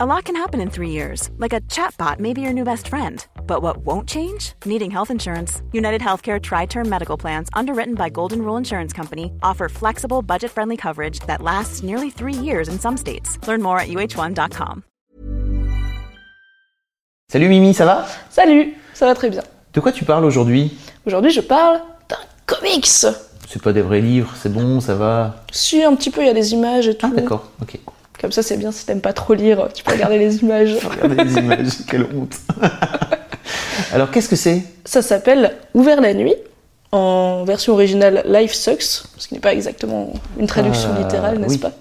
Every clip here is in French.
A lot can happen in three years, like a chatbot may be your new best friend. But what won't change? Needing health insurance. United Healthcare Tri Term Medical Plans, underwritten by Golden Rule Insurance Company, offer flexible, budget friendly coverage that lasts nearly three years in some states. Learn more at uh1.com. Salut Mimi, ça va? Salut, ça va très bien. De quoi tu parles aujourd'hui? Aujourd'hui, je parle d'un comics. C'est pas des vrais livres, c'est bon, ça va? Si, un petit peu, il y a des images et tout. Ah d'accord, ok. Comme ça, c'est bien si t'aimes pas trop lire, tu peux regarder les images. Regardez les images, quelle honte. Alors qu'est-ce que c'est? Ça s'appelle Ouvert la nuit, en version originale Life Sucks, ce qui n'est pas exactement une traduction Ah, littérale, n'est-ce oui. pas?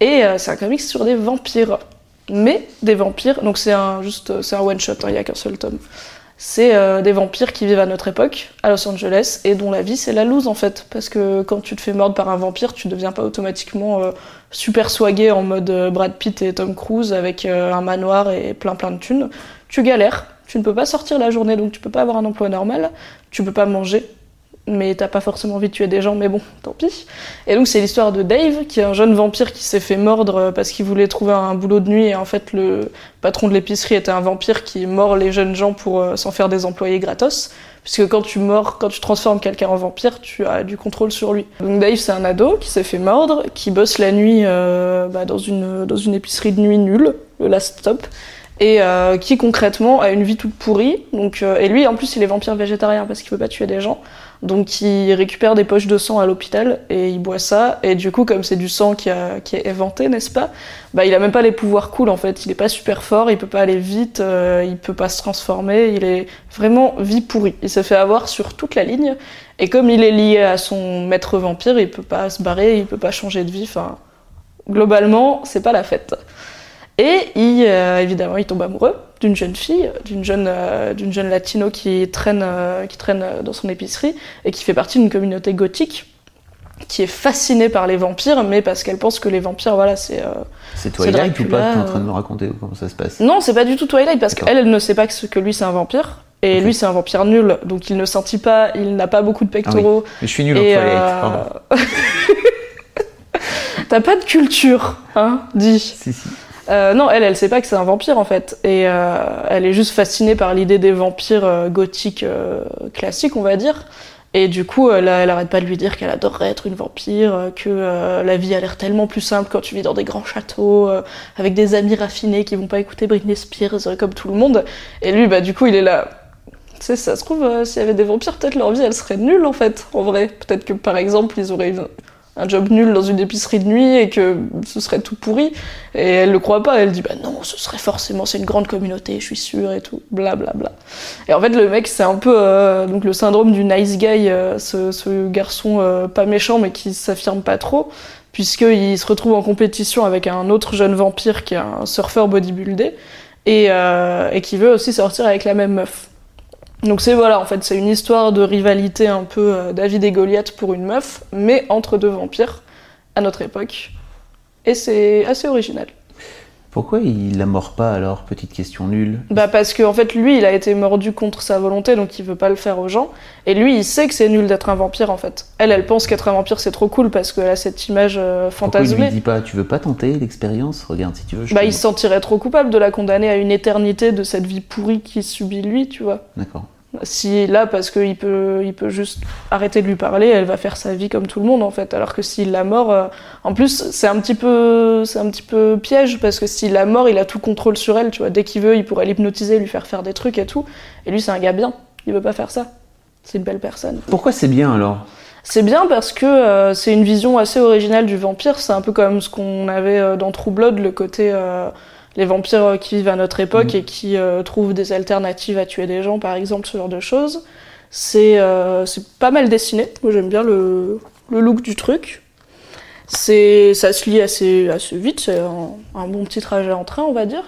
Et euh, c'est un comics sur des vampires. Mais des vampires, donc c'est un, juste, c'est un one-shot, hein, il n'y a qu'un seul tome. C'est euh, des vampires qui vivent à notre époque, à Los Angeles, et dont la vie c'est la loose en fait. Parce que quand tu te fais mordre par un vampire, tu deviens pas automatiquement euh, super swagué en mode euh, Brad Pitt et Tom Cruise avec euh, un manoir et plein plein de thunes. Tu galères, tu ne peux pas sortir la journée, donc tu peux pas avoir un emploi normal, tu peux pas manger, mais t'as pas forcément envie de tuer des gens, mais bon, tant pis. Et donc c'est l'histoire de Dave, qui est un jeune vampire qui s'est fait mordre euh, parce qu'il voulait trouver un boulot de nuit, et en fait le patron de l'épicerie était un vampire qui mord les jeunes gens pour euh, s'en faire des employés gratos. Puisque quand tu mords, quand tu transformes quelqu'un en vampire, tu as du contrôle sur lui. Donc Dave, c'est un ado qui s'est fait mordre, qui bosse la nuit euh, bah, dans, une, dans une épicerie de nuit nulle, le Last Stop, et euh, qui concrètement a une vie toute pourrie. Donc, euh, et lui, en plus, il est vampire végétarien parce qu'il peut pas tuer des gens. Donc il récupère des poches de sang à l'hôpital et il boit ça. Et du coup, comme c'est du sang qui est éventé, n'est-ce pas Bah il a même pas les pouvoirs cool en fait. Il est pas super fort, il peut pas aller vite, euh, il peut pas se transformer. Il est vraiment vie pourrie. Il se fait avoir sur toute la ligne. Et comme il est lié à son maître vampire, il peut pas se barrer, il peut pas changer de vie. Enfin, globalement, c'est pas la fête. Et il, euh, évidemment, il tombe amoureux d'une jeune fille, d'une jeune, euh, d'une jeune latino qui traîne, euh, qui traîne dans son épicerie et qui fait partie d'une communauté gothique qui est fascinée par les vampires, mais parce qu'elle pense que les vampires, voilà, c'est. euh, C'est Twilight ou pas que t'es en train de me raconter comment ça se passe Non, c'est pas du tout Twilight parce qu'elle, elle ne sait pas que, que lui c'est un vampire. Et lui c'est un vampire nul, donc il ne sentit pas, il n'a pas beaucoup de pectoraux. Mais je suis nul en Twilight, euh, pardon. T'as pas de culture, hein, dis. Si, si. Euh, non, elle, elle sait pas que c'est un vampire en fait. Et euh, elle est juste fascinée par l'idée des vampires euh, gothiques classiques, on va dire. Et du coup, elle, elle arrête pas de lui dire qu'elle adorerait être une vampire, que la vie a l'air tellement plus simple quand tu vis dans des grands châteaux, avec des amis raffinés qui vont pas écouter Britney Spears comme tout le monde. Et lui, bah du coup, il est là. Tu sais, ça se trouve, s'il y avait des vampires, peut-être leur vie, elle serait nulle en fait, en vrai. Peut-être que par exemple, ils auraient une- un job nul dans une épicerie de nuit et que ce serait tout pourri. Et elle le croit pas, elle dit bah non, ce serait forcément, c'est une grande communauté, je suis sûre et tout, bla bla bla. Et en fait, le mec, c'est un peu euh, donc le syndrome du nice guy, euh, ce, ce garçon euh, pas méchant mais qui s'affirme pas trop, puisqu'il se retrouve en compétition avec un autre jeune vampire qui est un surfeur bodybuildé et, euh, et qui veut aussi sortir avec la même meuf. Donc c'est voilà, en fait, c'est une histoire de rivalité un peu euh, David et Goliath pour une meuf, mais entre deux vampires à notre époque. Et c'est assez original. Pourquoi il la mord pas alors? Petite question nulle. Bah parce que en fait lui il a été mordu contre sa volonté donc il veut pas le faire aux gens et lui il sait que c'est nul d'être un vampire en fait. Elle elle pense qu'être un vampire c'est trop cool parce qu'elle a cette image euh, Pourquoi il lui fantasmée. dit pas Tu veux pas tenter l'expérience? Regarde si tu veux. je Bah il se sentirait trop coupable de la condamner à une éternité de cette vie pourrie qu'il subit lui tu vois. D'accord. Si là parce qu'il peut il peut juste arrêter de lui parler elle va faire sa vie comme tout le monde en fait. Alors que s'il la mort euh, en plus c'est un petit peu c'est un petit peu piège parce que s'il la mort il a tout contrôle sur elle tu vois. Dès qu'il veut il pourrait l'hypnotiser lui faire faire des trucs et tout. Et lui c'est un gars bien. Il veut pas faire ça. C'est une belle personne. Pourquoi c'est bien alors? C'est bien parce que euh, c'est une vision assez originale du vampire. C'est un peu comme ce qu'on avait euh, dans True Blood, le côté euh, les vampires euh, qui vivent à notre époque Mhm. et qui euh, trouvent des alternatives à tuer des gens, par exemple, ce genre de choses. C'est euh, pas mal dessiné. Moi, j'aime bien le, le look du truc. C'est ça se lit assez, assez vite. C'est un, un bon petit trajet en train, on va dire.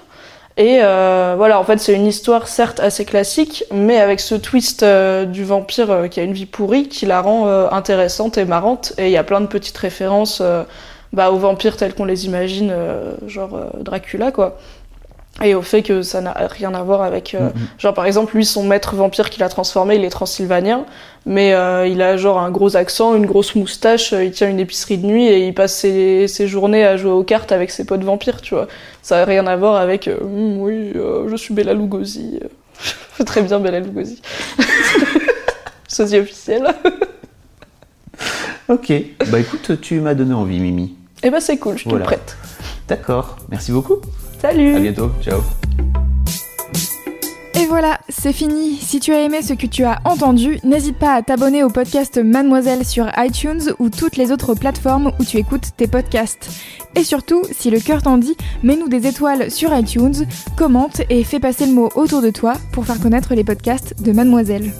Et euh, voilà, en fait, c'est une histoire certes assez classique, mais avec ce twist euh, du vampire euh, qui a une vie pourrie qui la rend intéressante et marrante. Et il y a plein de petites références bah, aux vampires tels qu'on les imagine, euh, genre euh, Dracula, quoi. et au fait que ça n'a rien à voir avec euh, Mhm. genre par exemple lui son maître vampire qu'il a transformé il est transylvanien mais euh, il a genre un gros accent une grosse moustache il tient une épicerie de nuit et il passe ses, ses journées à jouer aux cartes avec ses potes vampires tu vois ça n'a rien à voir avec euh, Hum, oui je suis Bella Lugosi très bien Bella Lugosi sosie officiel Ok. Bah écoute, tu m'as donné envie, Mimi. Et bah c'est cool je te Voilà. le prête D'accord. Merci beaucoup. salut À bientôt. Ciao. Et voilà, c'est fini. Si tu as aimé ce que tu as entendu, n'hésite pas à t'abonner au podcast Mademoiselle sur iTunes ou toutes les autres plateformes où tu écoutes tes podcasts. Et surtout, si le cœur t'en dit, mets-nous des étoiles sur iTunes, commente et fais passer le mot autour de toi pour faire connaître les podcasts de Mademoiselle.